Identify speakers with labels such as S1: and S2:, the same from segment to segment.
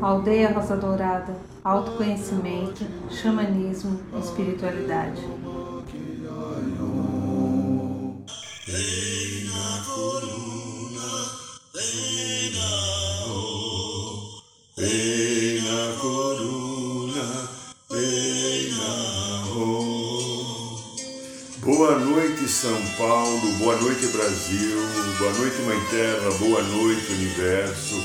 S1: Aldeia Rosa Dourada, autoconhecimento, xamanismo, espiritualidade.
S2: Boa São Paulo. Boa noite, Brasil. Boa noite, Mãe Terra. Boa noite, Universo.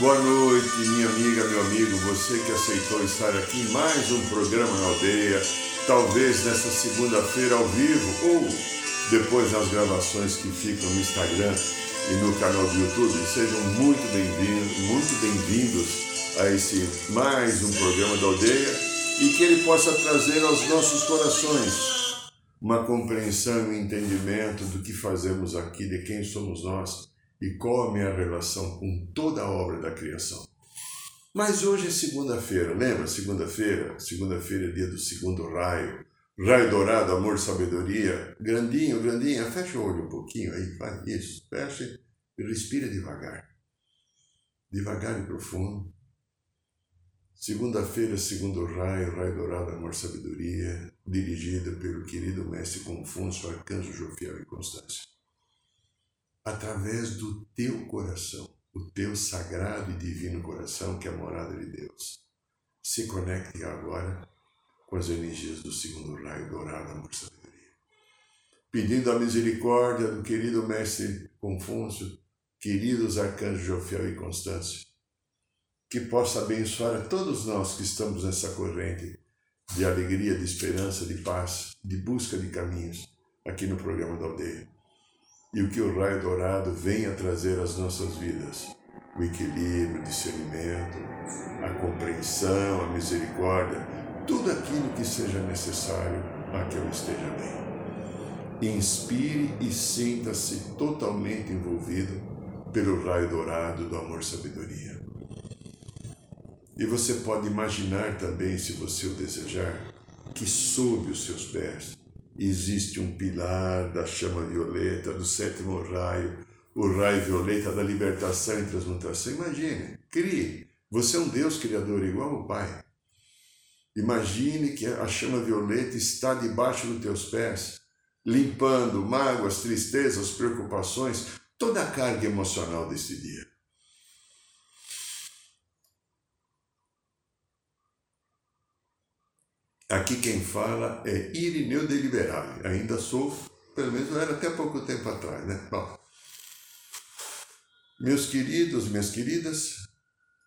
S2: Boa noite, minha amiga, meu amigo. Você que aceitou estar aqui em mais um programa na aldeia. Talvez nessa segunda-feira ao vivo ou depois nas gravações que ficam no Instagram e no canal do YouTube. Sejam muito bem-vindos, muito bem-vindos a esse mais um programa da aldeia e que ele possa trazer aos nossos corações uma compreensão e entendimento do que fazemos aqui, de quem somos nós e qual a minha relação com toda a obra da criação. Mas hoje é segunda-feira, lembra? Segunda-feira? Segunda-feira é dia do segundo raio. Raio dourado, amor, sabedoria. Grandinho, grandinha, fecha o olho um pouquinho aí, faz isso. Fecha e respira devagar. Devagar e profundo. Segunda-feira, segundo raio, raio dourado, amor, sabedoria, dirigida pelo querido mestre Confúcio, arcanjo Jofiel e Constância. Através do teu coração, o teu sagrado e divino coração, que é a morada de Deus. Se conecte agora com as energias do segundo raio dourado, amor, sabedoria. Pedindo a misericórdia do querido mestre Confúcio, queridos arcanjos Jofiel e Constância, que possa abençoar a todos nós que estamos nessa corrente de alegria, de esperança, de paz, de busca de caminhos aqui no programa da aldeia. E o que o raio dourado venha trazer às nossas vidas: o equilíbrio, o discernimento, a compreensão, a misericórdia, tudo aquilo que seja necessário para que eu esteja bem. Inspire e sinta-se totalmente envolvido pelo raio dourado do amor-sabedoria. E você pode imaginar também, se você o desejar, que sob os seus pés existe um pilar da chama violeta, do sétimo raio, o raio violeta da libertação e transmutação. Imagine, crie. Você é um Deus criador igual ao Pai. Imagine que a chama violeta está debaixo dos teus pés, limpando mágoas, tristezas, preocupações, toda a carga emocional deste dia. Aqui quem fala é Irineu de Liberale. Ainda sou, pelo menos era até pouco tempo atrás, né? Bom, meus queridos, minhas queridas,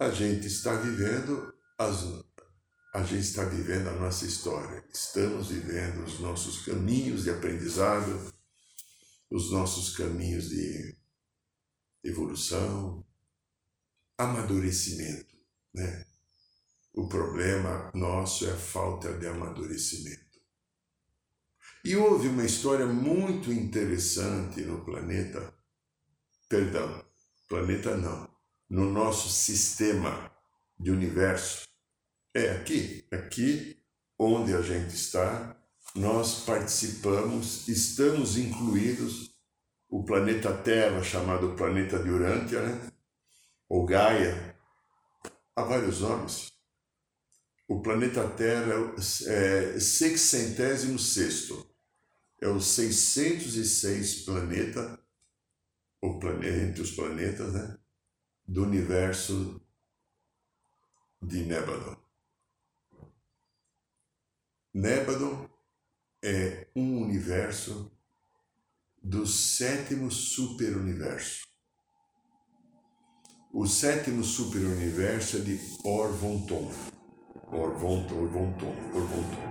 S2: a gente está vivendo as, a gente está vivendo a nossa história. Estamos vivendo os nossos caminhos de aprendizado, os nossos caminhos de evolução, amadurecimento, né? O problema nosso é a falta de amadurecimento. E houve uma história muito interessante no planeta, perdão, planeta não, no nosso sistema de universo. É aqui, aqui onde a gente está, nós participamos, estamos incluídos o planeta Terra, chamado planeta de Urântia, né? ou Gaia, há vários nomes. O planeta Terra é sexcentésimo sexto. É o 606 planeta, o planeta, entre os planetas, né? Do universo de Nébadon. Nébadon é um universo do sétimo superuniverso. O sétimo superuniverso é de Orvonton. Orvonton, Orvonton, Orvonton.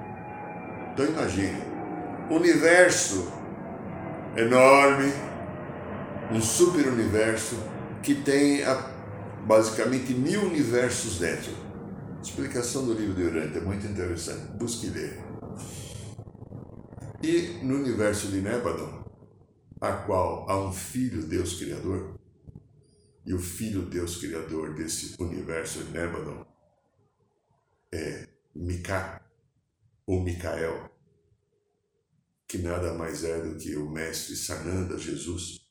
S2: Então imagine, universo enorme, um super universo que tem a, basicamente mil universos dentro. Explicação do livro de Urântia é muito interessante, busque ler. E no universo de Nébadon, a qual há um filho Deus Criador, e o filho Deus Criador desse universo de Nébadon é Mika, ou Micael, que nada mais é do que o mestre Sananda Jesus,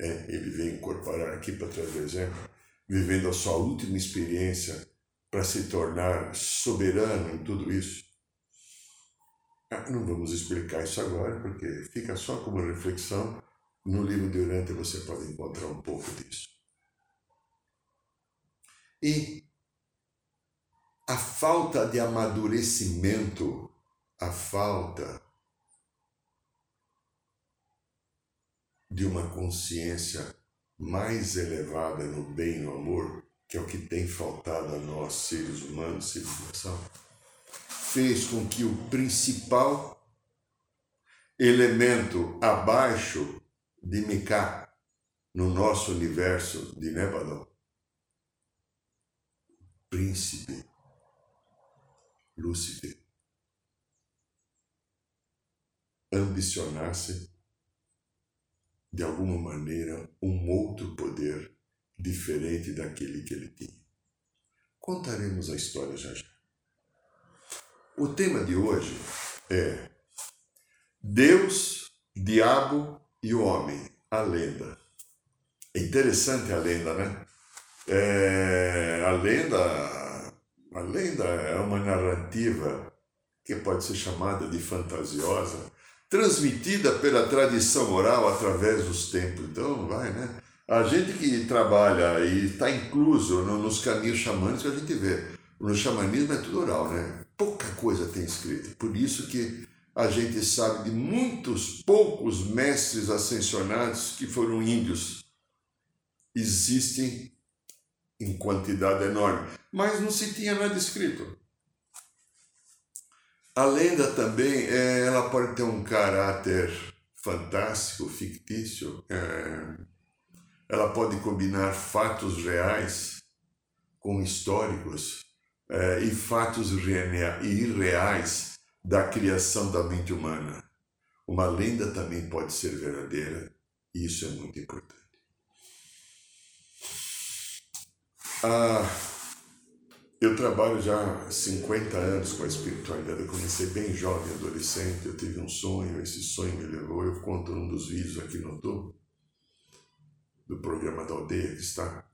S2: é, ele veio incorporar aqui para trazer exemplo, vivendo a sua última experiência para se tornar soberano em tudo isso. Ah, não vamos explicar isso agora, porque fica só como reflexão. No livro de Urante você pode encontrar um pouco disso. E a falta de amadurecimento, a falta de uma consciência mais elevada no bem e no amor, que é o que tem faltado a nós, seres humanos, civilização, fez com que o principal elemento abaixo de Miká, no nosso universo de Nebadon, príncipe Lúcifer, ambicionasse de alguma maneira, um outro poder diferente daquele que ele tinha. Contaremos a história já já. O tema de hoje é Deus, Diabo e o Homem, a lenda. É interessante a lenda, né? É, a lenda, a lenda é uma narrativa que pode ser chamada de fantasiosa, transmitida pela tradição oral através dos tempos. Então, vai, né? A gente que trabalha e está incluso nos caminhos xamânicos, a gente vê. No xamanismo é tudo oral, né? Pouca coisa tem escrita. Por isso que a gente sabe de muitos poucos mestres ascensionados que foram índios. Existem em quantidade enorme, mas não se tinha nada escrito. A lenda também, é, ela pode ter um caráter fantástico, fictício. É, ela pode combinar fatos reais com históricos é, e fatos irreais da criação da mente humana. Uma lenda também pode ser verdadeira e isso é muito importante. Ah, eu trabalho já há 50 anos com a espiritualidade. Eu comecei bem jovem, adolescente. Eu tive um sonho, esse sonho me levou. Eu conto num dos vídeos aqui no topo do programa da aldeia que está.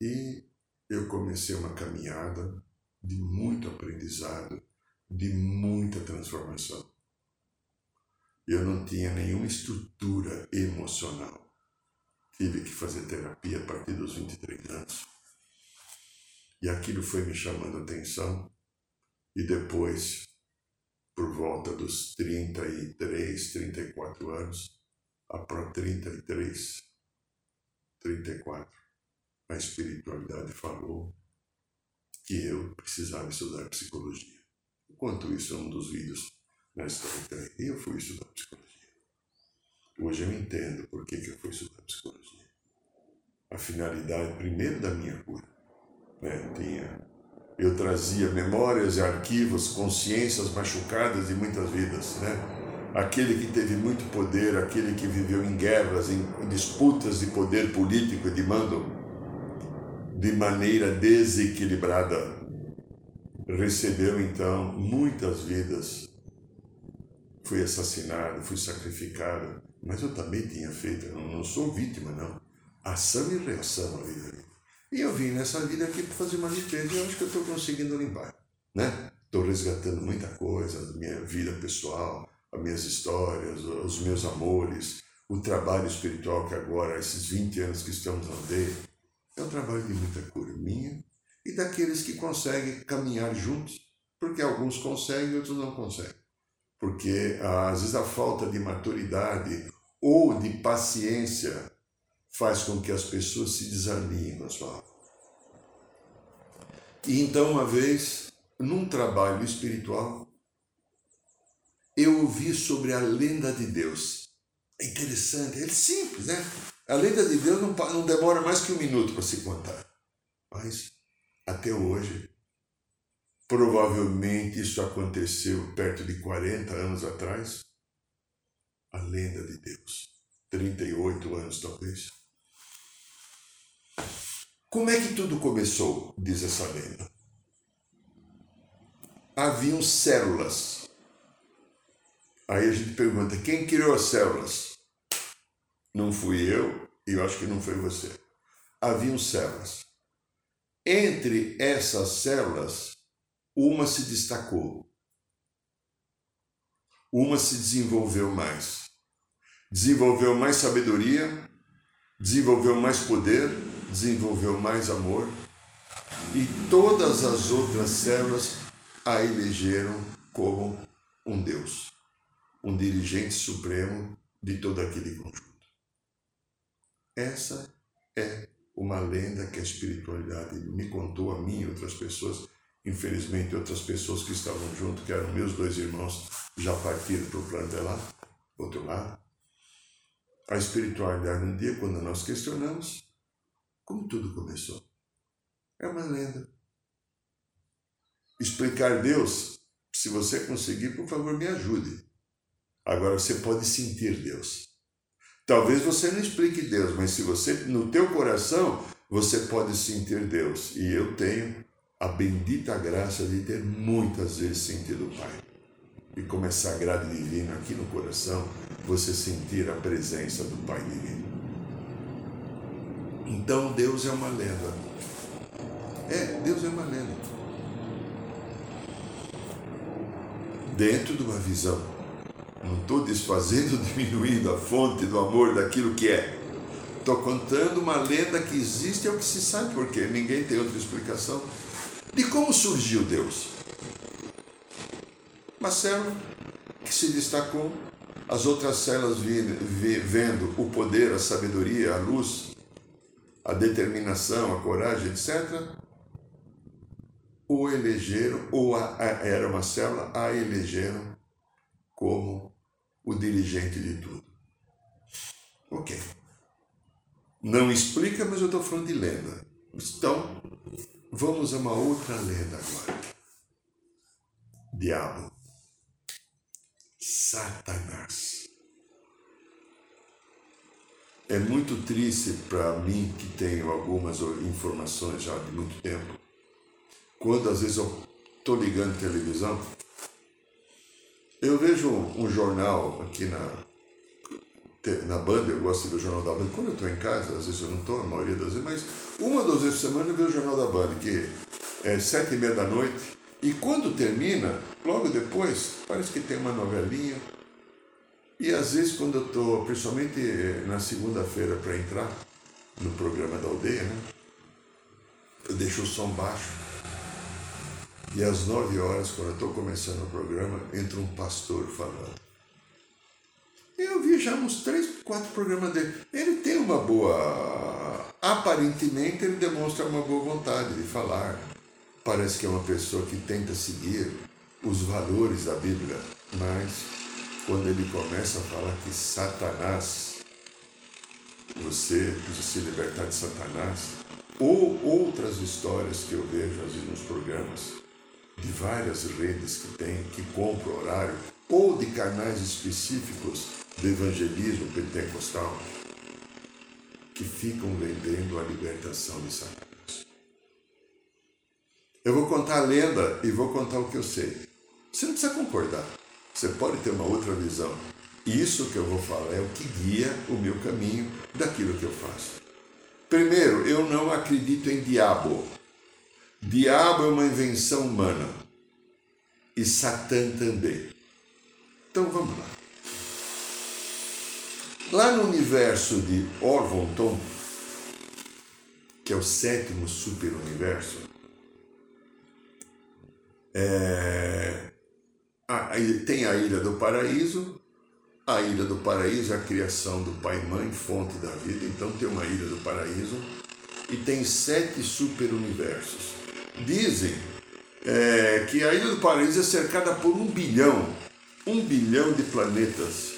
S2: E eu comecei uma caminhada de muito aprendizado, de muita transformação. Eu não tinha nenhuma estrutura emocional. Tive que fazer terapia a partir dos 23 anos e aquilo foi me chamando a atenção. E depois, por volta dos 33, 34 anos, para 33, 34, a espiritualidade falou que eu precisava estudar psicologia. Enquanto isso é um dos vídeos na história eu fui estudar psicologia. Hoje eu entendo por que, que eu fui estudar psicologia. A finalidade, primeiro, da minha cura né? Tinha, eu trazia memórias e arquivos, consciências machucadas de muitas vidas. Né? Aquele que teve muito poder, aquele que viveu em guerras, em disputas de poder político e de mando, de maneira desequilibrada, recebeu então muitas vidas. Fui assassinado, fui sacrificado, mas eu também tinha feito, eu não sou vítima, não. Ação e reação a vida. E eu vim nessa vida aqui para fazer uma limpeza e eu acho que eu estou conseguindo limpar, né? Estou resgatando muita coisa da minha vida pessoal, as minhas histórias, os meus amores, o trabalho espiritual que agora, esses 20 anos que estamos na aldeia, é um trabalho de muita cura minha e daqueles que conseguem caminhar juntos, porque alguns conseguem e outros não conseguem. Porque às vezes a falta de maturidade ou de paciência faz com que as pessoas se desalinhem com a sua alma. E então, uma vez, num trabalho espiritual, eu ouvi sobre a lenda de Deus. É interessante, é simples, né? A lenda de Deus não, não demora mais que um minuto para se contar. Mas, até hoje, provavelmente isso aconteceu perto de 40 anos atrás. A lenda de Deus. 38 anos, talvez. Como é que tudo começou? Diz essa lenda. Haviam células. Aí a gente pergunta: quem criou as células? não fui eu e eu acho que não foi você. Haviam células. Entre essas células, uma se destacou. Uma se desenvolveu mais. Desenvolveu mais sabedoria, desenvolveu mais poder, desenvolveu mais amor, e todas as outras células a elegeram como um Deus, um dirigente supremo de todo aquele conjunto. Essa é uma lenda que a espiritualidade me contou a mim e outras pessoas. Infelizmente, outras pessoas que estavam junto, que eram meus dois irmãos, já partiram para o plano de lá, outro lado. A espiritualidade, um dia, quando nós questionamos, como tudo começou? É uma lenda. Explicar Deus, se você conseguir, por favor, me ajude. Agora você pode sentir Deus. Talvez você não explique Deus, mas se você no teu coração você pode sentir Deus. E eu tenho a bendita graça de ter muitas vezes sentido o Pai. E como é sagrado e divino aqui no coração, você sentir a presença do Pai divino. Então Deus é uma lenda. É, Deus é uma lenda. Dentro de uma visão. Não estou desfazendo, diminuindo a fonte do amor daquilo que é. Estou contando uma lenda que existe, é o que se sabe porque ninguém tem outra explicação. De como surgiu Deus? Uma célula que se destacou, as outras células vendo o poder, a sabedoria, a luz, a determinação, a coragem, etc., o elegeram, ou a, a, era uma célula, a elegeram como o dirigente de tudo. Ok. Não explica, mas eu estou falando de lenda. Então, vamos a uma outra lenda agora. Diabo. Satanás. É muito triste para mim, que tenho algumas informações já de muito tempo, quando às vezes eu estou ligando televisão, eu vejo um, jornal aqui na, na banda, eu gosto de ver o jornal da banda. Quando eu estou em casa, às vezes eu não estou, a maioria das vezes, mas uma, duas vezes por semana eu vejo o jornal da banda, que é sete e meia da noite. E quando termina, logo depois, parece que tem uma novelinha. E às vezes quando eu estou, principalmente na segunda-feira para entrar no programa da aldeia, né? Eu deixo o som baixo e às nove horas, quando eu estou começando o programa, entra um pastor falando. Eu vi já uns três, quatro programas dele. Ele tem uma boa. Aparentemente, ele demonstra uma boa vontade de falar. Parece que é uma pessoa que tenta seguir os valores da Bíblia. Mas, quando ele começa a falar que Satanás, você precisa se libertar de Satanás, ou outras histórias que eu vejo às vezes nos programas, de várias redes que tem, que compram horário, ou de canais específicos do evangelismo pentecostal, que ficam vendendo a libertação de Satanás. Eu vou contar a lenda e vou contar o que eu sei. Você não precisa concordar. Você pode ter uma outra visão. Isso que eu vou falar é o que guia o meu caminho daquilo que eu faço. Primeiro, eu não acredito em diabo. Diabo é uma invenção humana e Satã também. Então vamos lá. Lá no universo de Orvonton, que é o sétimo superuniverso, é, tem a Ilha do Paraíso. A Ilha do Paraíso é a criação do Pai e Mãe, fonte da vida. Então tem uma Ilha do Paraíso e tem sete superuniversos. Dizem é, que a Ilha do Paraíso é cercada por um bilhão, um bilhão de planetas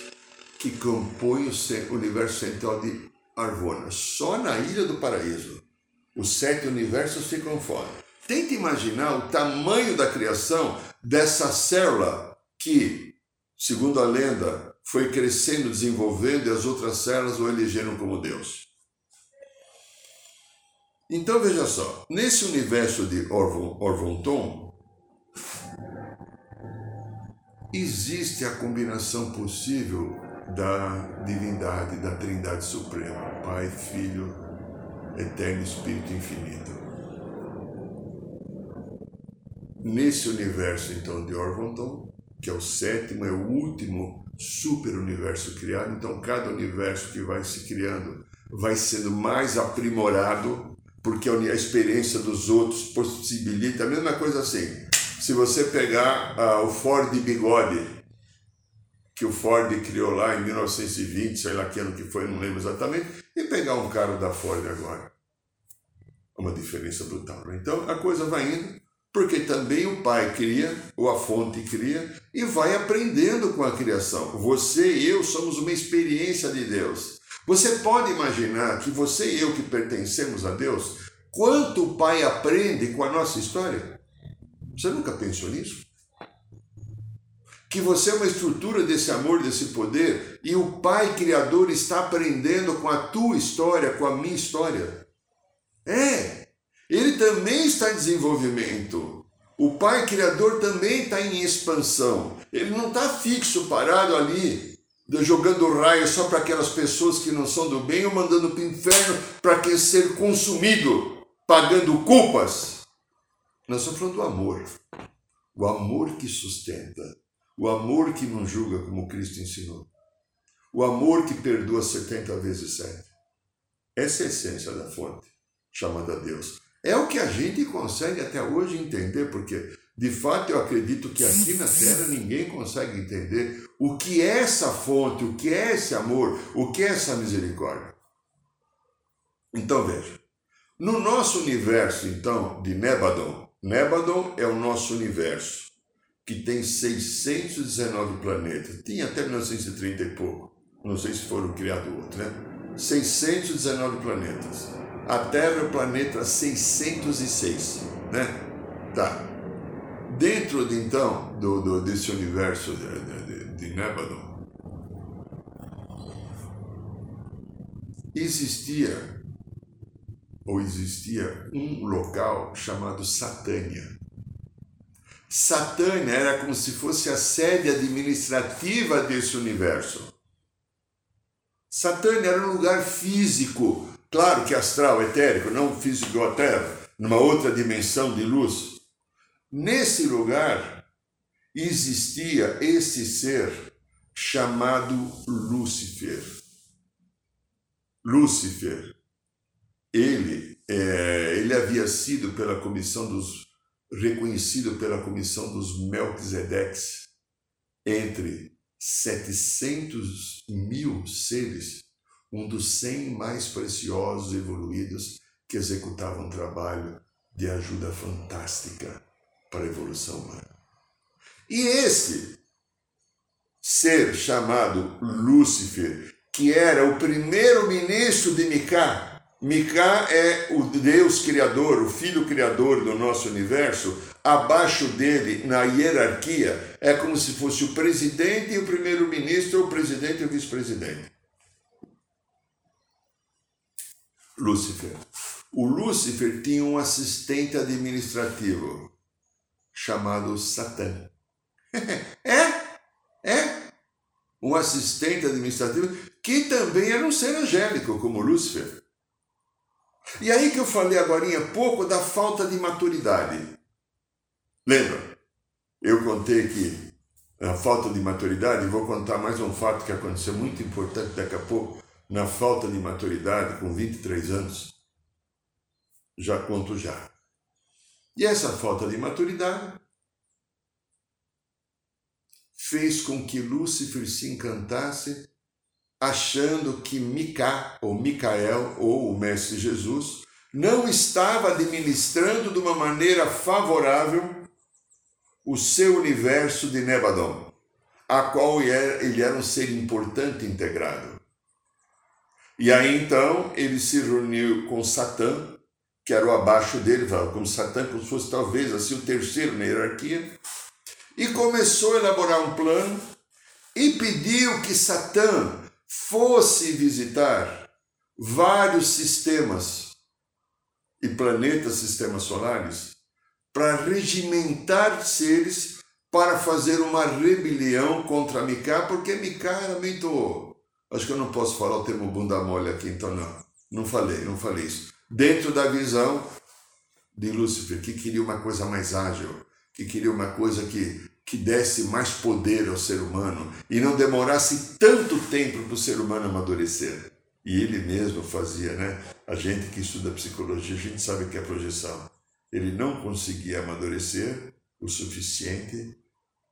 S2: que compõem o universo central de Arvona. Só na Ilha do Paraíso. Os sete universos ficam fora. Tente imaginar o tamanho da criação dessa célula que, segundo a lenda, foi crescendo, desenvolvendo e as outras células o elegeram como Deus. Então veja só, nesse universo de Orvon, Orvonton, existe a combinação possível da divindade, da Trindade Suprema, Pai, Filho, Eterno Espírito Infinito. Nesse universo, então, de Orvonton, que é o sétimo, é o último super universo criado, então cada universo que vai se criando vai sendo mais aprimorado, porque a experiência dos outros possibilita a mesma coisa assim. Se você pegar uh, o Ford Bigode, que o Ford criou lá em 1920, sei lá que ano que foi, não lembro exatamente, e pegar um carro da Ford agora. Uma diferença brutal. Né? Então a coisa vai indo, porque também o pai cria, ou a fonte cria, e vai aprendendo com a criação. Você e eu somos uma experiência de Deus. Você pode imaginar que você e eu que pertencemos a Deus, quanto o pai aprende com a nossa história? Você nunca pensou nisso? que você é uma estrutura desse amor, desse poder, e o Pai Criador está aprendendo com a tua história, com a minha história. É, ele também está em desenvolvimento. O Pai Criador também está em expansão. Ele não está fixo, parado ali, jogando raio só para aquelas pessoas que não são do bem ou mandando para o inferno para ser consumido, pagando culpas. Nós estamos falando do amor. O amor que sustenta o amor que não julga, como Cristo ensinou. O amor que perdoa 70 vezes 7. Essa é a essência da fonte, chamada Deus. É o que a gente consegue até hoje entender, porque de fato eu acredito que aqui na Terra ninguém consegue entender o que é essa fonte, o que é esse amor, o que é essa misericórdia. Então veja, no nosso universo então de Nebadon, Nebadon é o nosso universo que tem 619 planetas. Tinha até 1930 e pouco. Não sei se foram criados outros, né? 619 planetas. A Terra é o planeta 606, né? Tá. Dentro de, então do, do, desse universo de, de, de existia ou existia um local chamado Satânia. Satânia era como se fosse a sede administrativa desse universo. Satânia era um lugar físico, claro que astral, etérico, não físico a Terra, numa outra dimensão de luz. Nesse lugar existia esse ser chamado Lúcifer. Lúcifer, ele, é, ele havia sido pela comissão dos reconhecido pela comissão dos Melquisedeques, entre 700 mil seres, um dos 100 mais preciosos e evoluídos que executavam um trabalho de ajuda fantástica para a evolução humana. E esse ser chamado Lúcifer, que era o primeiro ministro de Micá, Micá é o Deus criador, o filho criador do nosso universo. Abaixo dele, na hierarquia, é como se fosse o presidente e o primeiro-ministro, ou o presidente e o vice-presidente. Lúcifer. O Lúcifer tinha um assistente administrativo chamado Satã. é, é. Um assistente administrativo que também era um ser angélico, como Lúcifer. E aí que eu falei agora há pouco da falta de maturidade. Lembra? Eu contei que a falta de maturidade, vou contar mais um fato que aconteceu muito importante daqui a pouco, na falta de maturidade, com 23 anos. Já conto já. E essa falta de maturidade fez com que Lúcifer se encantasse achando que Mica, ou Micael, ou o Mestre Jesus, não estava administrando de uma maneira favorável o seu universo de Nebadon, a qual ele era um ser importante integrado. E aí então ele se reuniu com Satã, que era o abaixo dele, como Satã, como se fosse talvez assim o terceiro na hierarquia, e começou a elaborar um plano e pediu que Satã fosse visitar vários sistemas e planetas, sistemas solares, para regimentar seres para fazer uma rebelião contra Micá, porque Micá era muito. Acho que eu não posso falar o termo bunda mole aqui, então não. Não falei, não falei isso. Dentro da visão de Lúcifer, que queria uma coisa mais ágil, que queria uma coisa que, que desse mais poder ao ser humano e não demorasse tanto tempo para o ser humano amadurecer. E ele mesmo fazia, né? A gente que estuda psicologia, a gente sabe que é projeção. Ele não conseguia amadurecer o suficiente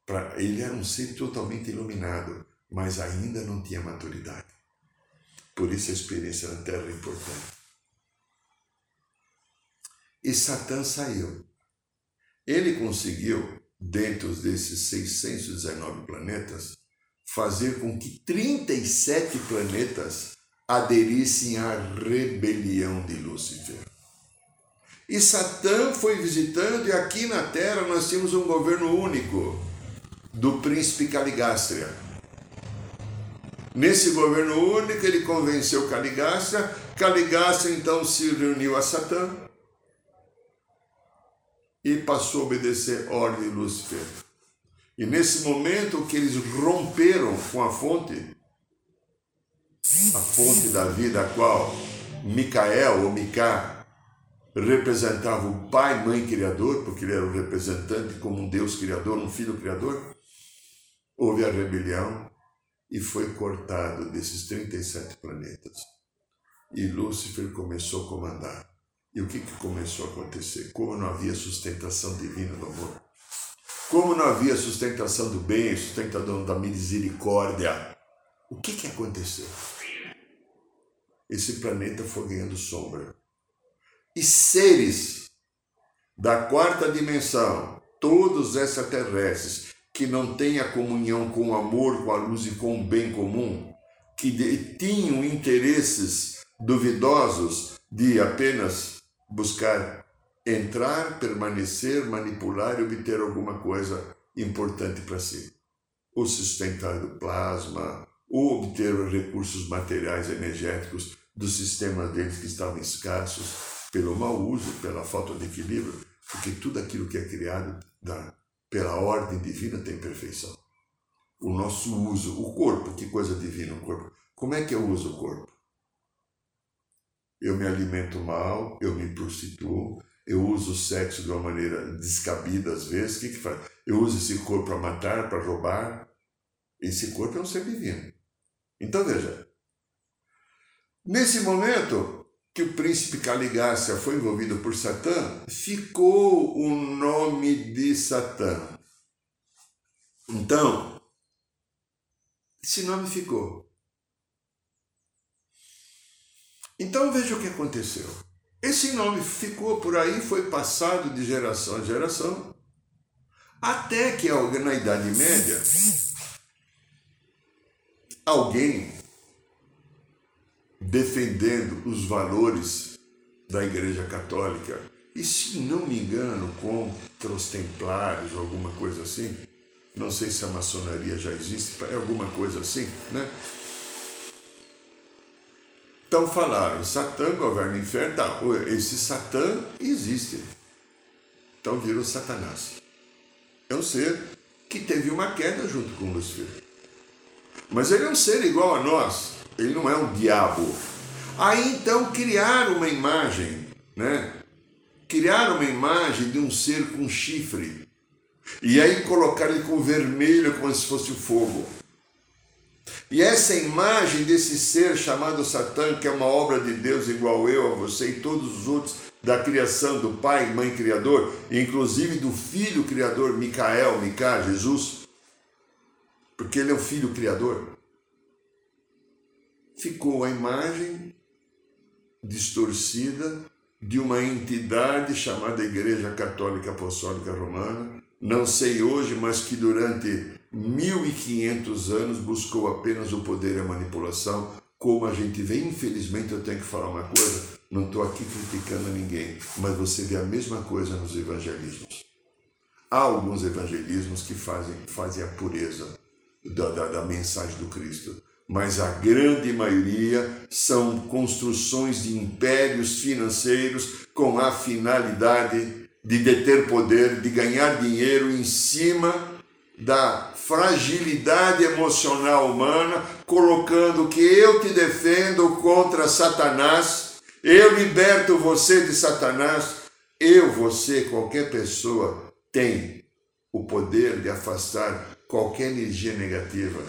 S2: para. Ele era um ser totalmente iluminado, mas ainda não tinha maturidade. Por isso a experiência na Terra é importante. E Satã saiu. Ele conseguiu, dentro desses 619 planetas, fazer com que 37 planetas aderissem à rebelião de Lúcifer. E Satã foi visitando, e aqui na Terra nós tínhamos um governo único do príncipe Caligastria. Nesse governo único, ele convenceu Caligastria. Caligastria então se reuniu a Satã e passou a obedecer a ordem de Lúcifer. E nesse momento que eles romperam com a fonte, a fonte da vida, a qual Micael ou Micá representava o pai, mãe criador, porque ele era o representante como um Deus criador, um filho criador, houve a rebelião e foi cortado desses 37 planetas. E Lúcifer começou a comandar. E o que, que começou a acontecer? Como não havia sustentação divina do amor, como não havia sustentação do bem, sustentação da misericórdia, o que, que aconteceu? Esse planeta foi ganhando sombra. E seres da quarta dimensão, todos extraterrestres, que não têm a comunhão com o amor, com a luz e com o bem comum, que tinham interesses duvidosos de apenas buscar entrar, permanecer, manipular e obter alguma coisa importante para si. O sustentar do plasma, ou obter recursos materiais energéticos dos sistemas deles que estavam escassos pelo mau uso, pela falta de equilíbrio, porque tudo aquilo que é criado da, pela ordem divina tem perfeição. O nosso uso, o corpo, que coisa divina o corpo. Como é que eu uso o corpo? eu me alimento mal, eu me prostituo, eu uso o sexo de uma maneira descabida às vezes. O que, que faz? Eu uso esse corpo para matar, para roubar. Esse corpo é um ser divino. Então veja, nesse momento que o príncipe Caligácia foi envolvido por Satã, ficou o nome de Satã. Então, esse nome ficou. Então veja o que aconteceu. Esse nome ficou por aí, foi passado de geração a geração, até que na Idade Média, alguém defendendo os valores da Igreja Católica, e se não me engano, contra os templários alguma coisa assim, não sei se a maçonaria já existe, é alguma coisa assim, né? Então falaram, Satã governa o inferno, tá, esse Satã existe. Então virou Satanás. É um ser que teve uma queda junto com Lúcifer. Mas ele é um ser igual a nós, ele não é um diabo. Aí então criaram uma imagem, né? Criaram uma imagem de um ser com chifre. E aí colocaram ele com vermelho como se fosse o fogo. E essa imagem desse ser chamado Satã, que é uma obra de Deus igual eu, a você e todos os outros da criação do Pai, Mãe Criador, inclusive do Filho Criador, Micael, Micá, Jesus, porque ele é o Filho Criador, ficou a imagem distorcida de uma entidade chamada Igreja Católica Apostólica Romana, não sei hoje, mas que durante 1500 anos buscou apenas o poder e a manipulação, como a gente vê. Infelizmente, eu tenho que falar uma coisa, não estou aqui criticando ninguém, mas você vê a mesma coisa nos evangelismos. Há alguns evangelismos que fazem, fazem a pureza da, da, da mensagem do Cristo, mas a grande maioria são construções de impérios financeiros com a finalidade de deter poder, de ganhar dinheiro em cima da fragilidade emocional humana, colocando que eu te defendo contra Satanás, eu liberto você de Satanás, eu, você, qualquer pessoa tem o poder de afastar qualquer energia negativa,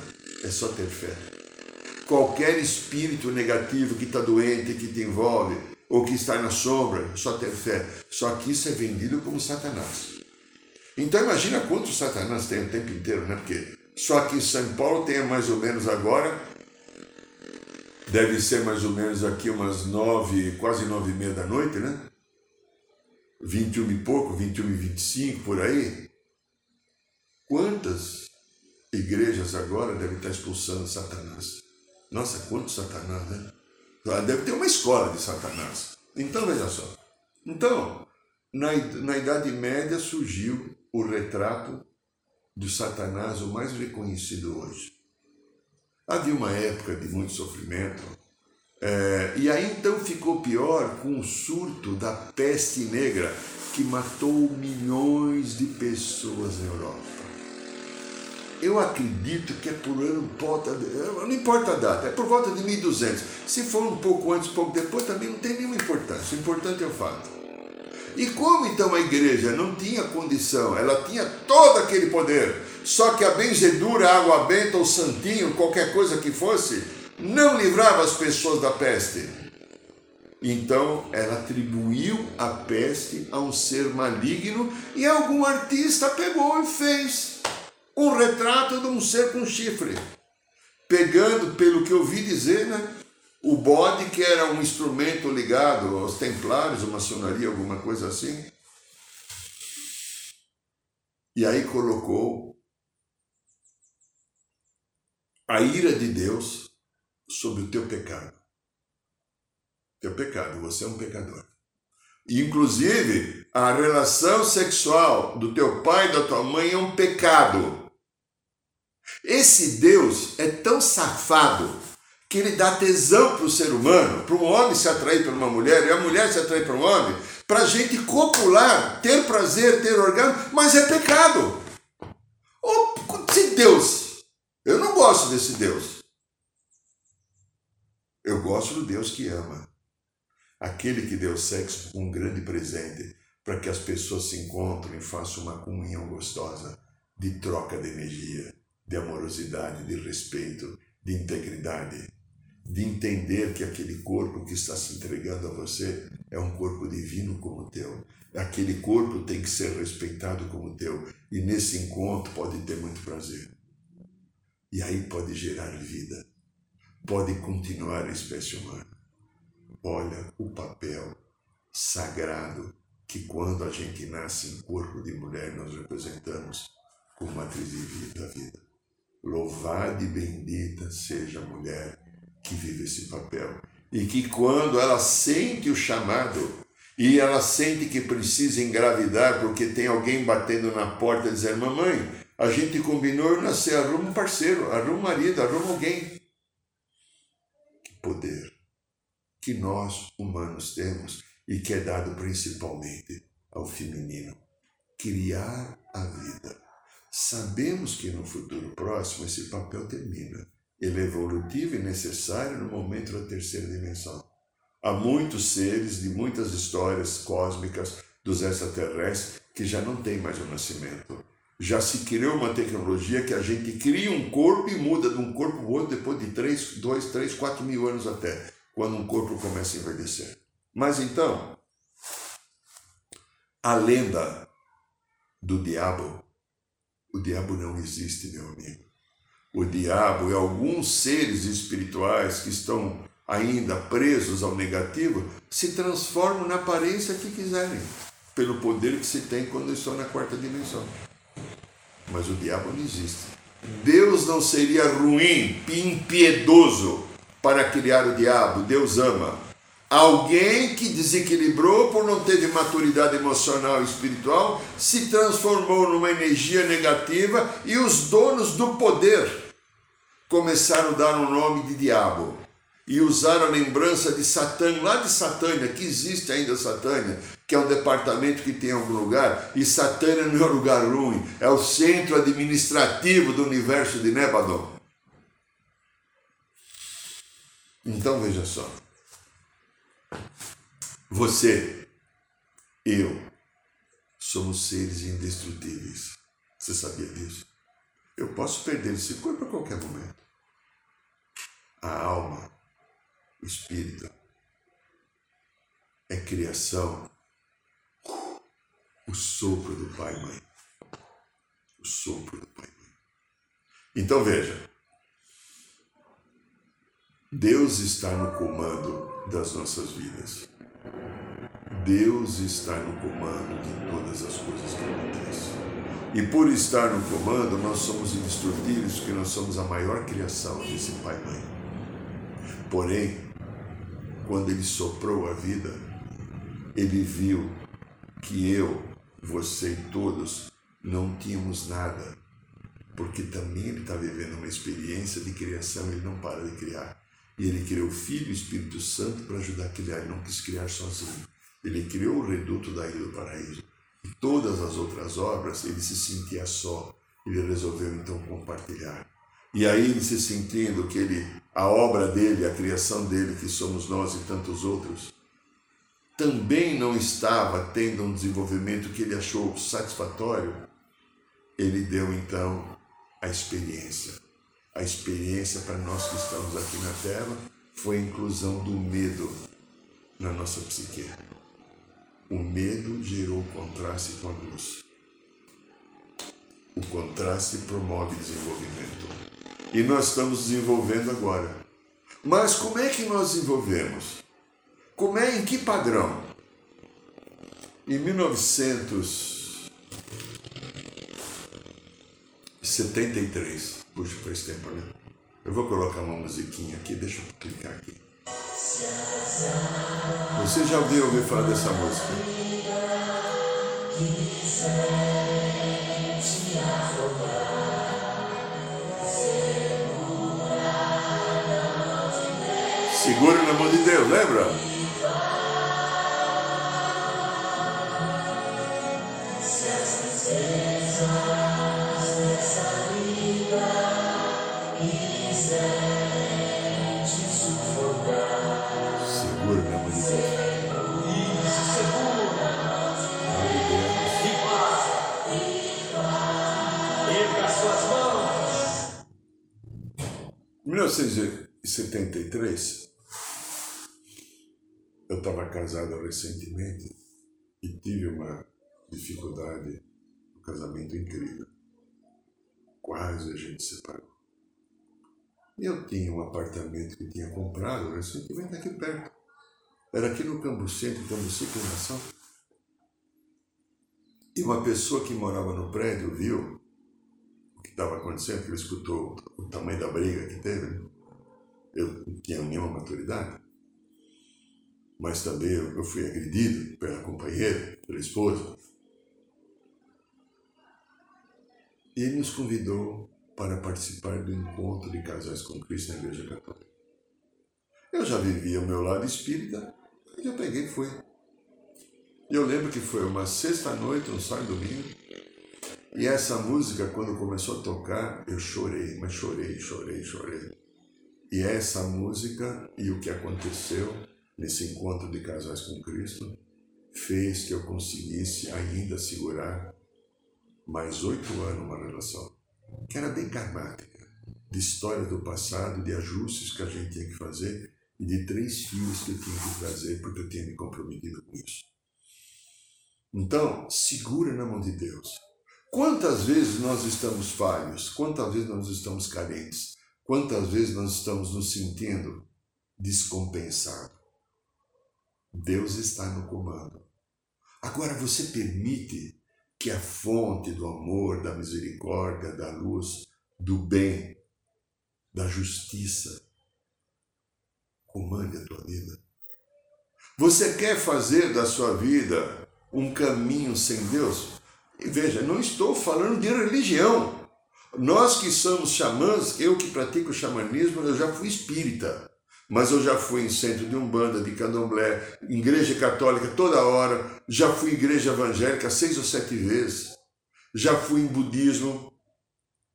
S2: é só ter fé. Qualquer espírito negativo que está doente, que te envolve, ou que está na sombra, só ter fé. Só que isso é vendido como Satanás. Então imagina quanto Satanás tem o tempo inteiro, né? Porque só que São Paulo tem mais ou menos agora, deve ser mais ou menos aqui umas nove, quase nove e meia da noite, né? 21 e pouco, 21 e 25 por aí. Quantas igrejas agora devem estar expulsando Satanás? Nossa, quanto Satanás, né? Deve ter uma escola de Satanás. Então veja só. Então, na, na Idade Média surgiu o retrato do Satanás, o mais reconhecido hoje. Havia uma época de muito sofrimento, é, e aí então ficou pior com o surto da peste negra, que matou milhões de pessoas na Europa. Eu acredito que é por ano, não importa a data, é por volta de 1200. Se for um pouco antes, pouco depois, também não tem nenhuma importância. O importante é o fato. E como então a igreja não tinha condição, ela tinha todo aquele poder, só que a benzedura, a água benta, o santinho, qualquer coisa que fosse, não livrava as pessoas da peste. Então ela atribuiu a peste a um ser maligno e algum artista pegou e fez um retrato de um ser com chifre. Pegando, pelo que eu ouvi dizer, né, o bode, que era um instrumento ligado aos templários, a maçonaria, alguma coisa assim. E aí colocou a ira de Deus sobre o teu pecado. Teu pecado, você é um pecador. Inclusive, a relação sexual do teu pai e da tua mãe é um pecado. Esse Deus é tão safado que ele dá tesão para o ser humano, para um homem se atrair por uma mulher e a mulher se atrair para um homem, para a gente copular, ter prazer, ter orgasmo, mas é pecado. se Deus, eu não gosto desse Deus. Eu gosto do Deus que ama. Aquele que deu sexo com um grande presente para que as pessoas se encontrem e façam uma comunhão gostosa de troca de energia, de amorosidade, de respeito, de integridade de entender que aquele corpo que está se entregando a você é um corpo divino como o teu. Aquele corpo tem que ser respeitado como o teu. E nesse encontro pode ter muito prazer. E aí pode gerar vida. Pode continuar a espécie humana. Olha o papel sagrado que quando a gente nasce em corpo de mulher nós representamos como matriz da vida. Louvada e bendita seja a mulher que vive esse papel. E que quando ela sente o chamado e ela sente que precisa engravidar porque tem alguém batendo na porta dizendo: Mamãe, a gente combinou nascer, arruma um parceiro, arruma um marido, arruma alguém. Que poder que nós humanos temos e que é dado principalmente ao feminino criar a vida. Sabemos que no futuro próximo esse papel termina ele é evolutivo e necessário no momento da terceira dimensão. Há muitos seres de muitas histórias cósmicas dos extraterrestres que já não tem mais o nascimento. Já se criou uma tecnologia que a gente cria um corpo e muda de um corpo para outro depois de 3, 2, 3, 4 mil anos até, quando um corpo começa a envelhecer. Mas então, a lenda do diabo, o diabo não existe, meu amigo o diabo e alguns seres espirituais que estão ainda presos ao negativo se transformam na aparência que quiserem, pelo poder que se tem quando estão na quarta dimensão. Mas o diabo não existe. Deus não seria ruim, impiedoso para criar o diabo. Deus ama. Alguém que desequilibrou por não ter maturidade emocional e espiritual se transformou numa energia negativa e os donos do poder começaram a dar o um nome de diabo e usaram a lembrança de Satã, lá de Satânia, que existe ainda Satânia, que é um departamento que tem algum lugar, e Satânia não é um lugar ruim, é o centro administrativo do universo de Nebadon. Então veja só. Você, eu, somos seres indestrutíveis. Você sabia disso? Eu posso perder esse corpo a qualquer momento. A alma, o espírito, é criação, o sopro do Pai Mãe. O sopro do Pai Mãe. Então veja, Deus está no comando das nossas vidas. Deus está no comando de todas as coisas que acontecem. E por estar no comando, nós somos indestrutíveis, porque nós somos a maior criação desse Pai e Mãe. Porém, quando Ele soprou a vida, Ele viu que eu, você e todos não tínhamos nada, porque também Ele está vivendo uma experiência de criação, Ele não para de criar. E Ele criou o Filho e o Espírito Santo para ajudar a criar, Ele não quis criar sozinho. Ele criou o reduto da Ilha do Paraíso e todas as outras obras, ele se sentia só. Ele resolveu então compartilhar. E aí ele se sentindo que ele, a obra dele, a criação dele, que somos nós e tantos outros, também não estava tendo um desenvolvimento que ele achou satisfatório, ele deu então a experiência. A experiência para nós que estamos aqui na Terra foi a inclusão do medo na nossa psique. O medo gerou contraste com a luz. O contraste promove desenvolvimento. E nós estamos desenvolvendo agora. Mas como é que nós desenvolvemos? Como é, em que padrão? Em 1973, puxa, faz tempo, né? Eu vou colocar uma musiquinha aqui, deixa eu clicar aqui. Você já ouviu ouvir falar dessa música? Segura na mão de Deus, lembra? 1973, eu estava casado recentemente e tive uma dificuldade no casamento incrível. Quase a gente se separou. Eu tinha um apartamento que tinha comprado recentemente aqui perto. Era aqui no Campo Centro, Cambuci Nação. E uma pessoa que morava no prédio viu estava acontecendo, que ele escutou o tamanho da briga que teve. Eu não tinha nenhuma maturidade. Mas também eu fui agredido pela companheira, pela esposa. E ele nos convidou para participar do encontro de casais com Cristo na Igreja Católica. Eu já vivia o meu lado espírita, e eu peguei e fui. Eu lembro que foi uma sexta-noite, um sábado e domingo, e essa música, quando começou a tocar, eu chorei, mas chorei, chorei, chorei. E essa música e o que aconteceu nesse encontro de casais com Cristo fez que eu conseguisse ainda segurar mais oito anos uma relação, que era bem karmática, de história do passado, de ajustes que a gente tinha que fazer e de três filhos que eu tinha que trazer porque eu tinha me comprometido com isso. Então, segura na mão de Deus. Quantas vezes nós estamos falhos? Quantas vezes nós estamos carentes? Quantas vezes nós estamos nos sentindo descompensados? Deus está no comando. Agora você permite que a fonte do amor, da misericórdia, da luz, do bem, da justiça comande a tua vida? Você quer fazer da sua vida um caminho sem Deus? Veja, não estou falando de religião. Nós que somos xamãs, eu que pratico xamanismo, eu já fui espírita. mas eu já fui em centro de umbanda, de candomblé, igreja católica toda hora, já fui igreja evangélica seis ou sete vezes, já fui em budismo,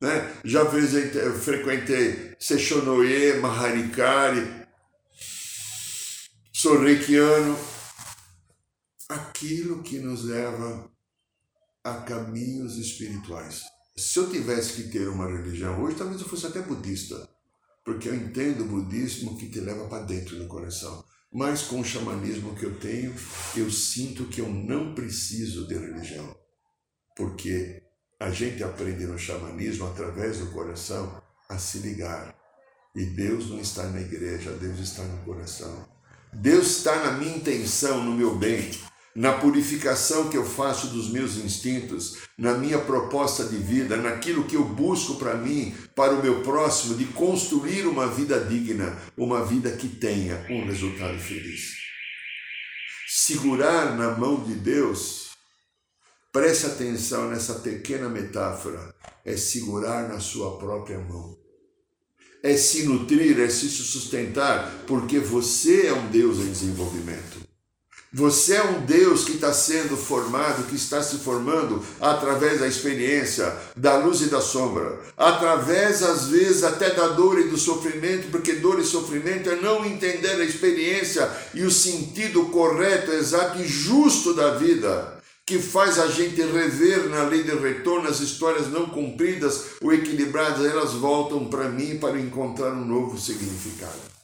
S2: né? já visitei, frequentei Sechonoye, Maharikari, sou reikiano. Aquilo que nos leva a caminhos espirituais. Se eu tivesse que ter uma religião hoje, talvez eu fosse até budista porque eu entendo o budismo que te leva para dentro do coração. Mas com o xamanismo que eu tenho, eu sinto que eu não preciso de religião, porque a gente aprende no xamanismo, através do coração, a se ligar. E Deus não está na igreja, Deus está no coração. Deus está na minha intenção, no meu bem na purificação que eu faço dos meus instintos, na minha proposta de vida, naquilo que eu busco para mim, para o meu próximo, de construir uma vida digna, uma vida que tenha um resultado feliz. Segurar na mão de Deus, preste atenção nessa pequena metáfora, é segurar na sua própria mão. É se nutrir, é se sustentar, porque você é um Deus em desenvolvimento. Você é um Deus que está sendo formado, que está se formando através da experiência, da luz e da sombra, através, às vezes, até da dor e do sofrimento, porque dor e sofrimento é não entender a experiência e o sentido correto, exato e justo da vida, que faz a gente rever na lei de retorno as histórias não cumpridas ou equilibradas, elas voltam para mim para encontrar um novo significado.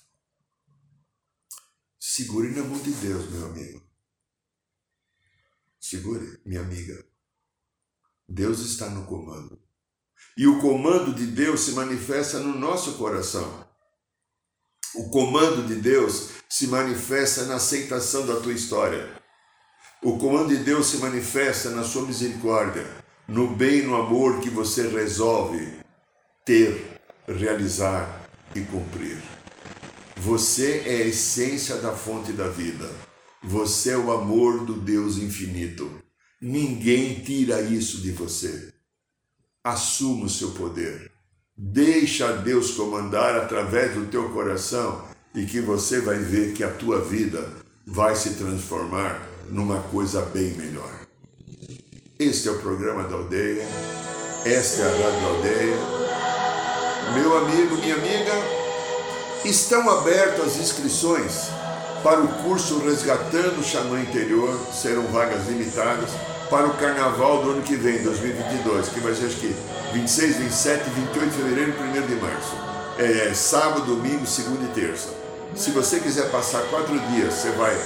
S2: Segure na mão de Deus, meu amigo. Segure, minha amiga. Deus está no comando. E o comando de Deus se manifesta no nosso coração. O comando de Deus se manifesta na aceitação da tua história. O comando de Deus se manifesta na sua misericórdia, no bem e no amor que você resolve ter, realizar e cumprir. Você é a essência da fonte da vida. Você é o amor do Deus infinito. Ninguém tira isso de você. Assuma o seu poder. Deixa Deus comandar através do teu coração e que você vai ver que a tua vida vai se transformar numa coisa bem melhor. Este é o programa da aldeia. Esta é a Rádio Aldeia. Meu amigo, minha amiga, Estão abertas as inscrições para o curso Resgatando o Xamã Interior, serão vagas limitadas para o carnaval do ano que vem, 2022, que vai ser acho que 26, 27, 28 de fevereiro e 1 de março. É sábado, domingo, segunda e terça. Se você quiser passar quatro dias, você vai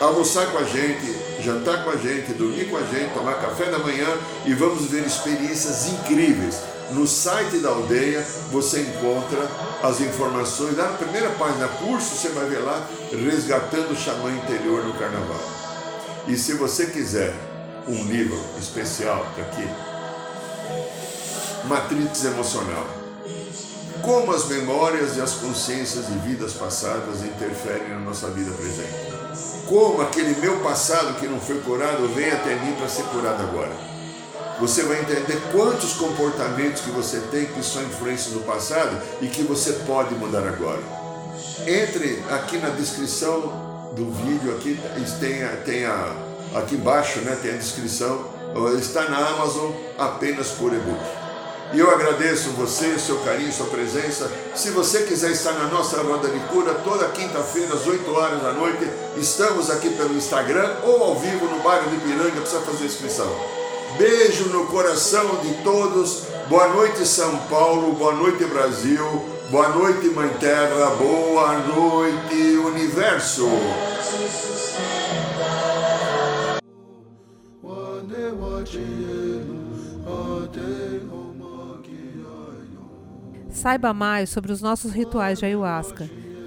S2: almoçar com a gente, jantar com a gente, dormir com a gente, tomar café da manhã e vamos ver experiências incríveis no site da aldeia você encontra as informações. Lá na primeira página, curso, você vai ver lá, Resgatando o Xamã Interior no Carnaval. E se você quiser um livro especial tá aqui, Matrix Emocional. Como as memórias e as consciências de vidas passadas interferem na nossa vida presente. Como aquele meu passado que não foi curado vem até mim para ser curado agora você vai entender quantos comportamentos que você tem que são influências do passado e que você pode mudar agora. Entre aqui na descrição do vídeo aqui tem, tem a, aqui embaixo, né, tem a descrição. Está na Amazon apenas por e-book. E eu agradeço você, seu carinho, sua presença. Se você quiser estar na nossa roda de cura, toda quinta-feira, às 8 horas da noite, estamos aqui pelo Instagram ou ao vivo no bairro de Piranga, precisa fazer inscrição. Beijo no coração de todos. Boa noite, São Paulo. Boa noite, Brasil. Boa noite, Mãe Terra. Boa noite, Universo.
S1: Saiba mais sobre os nossos rituais de ayahuasca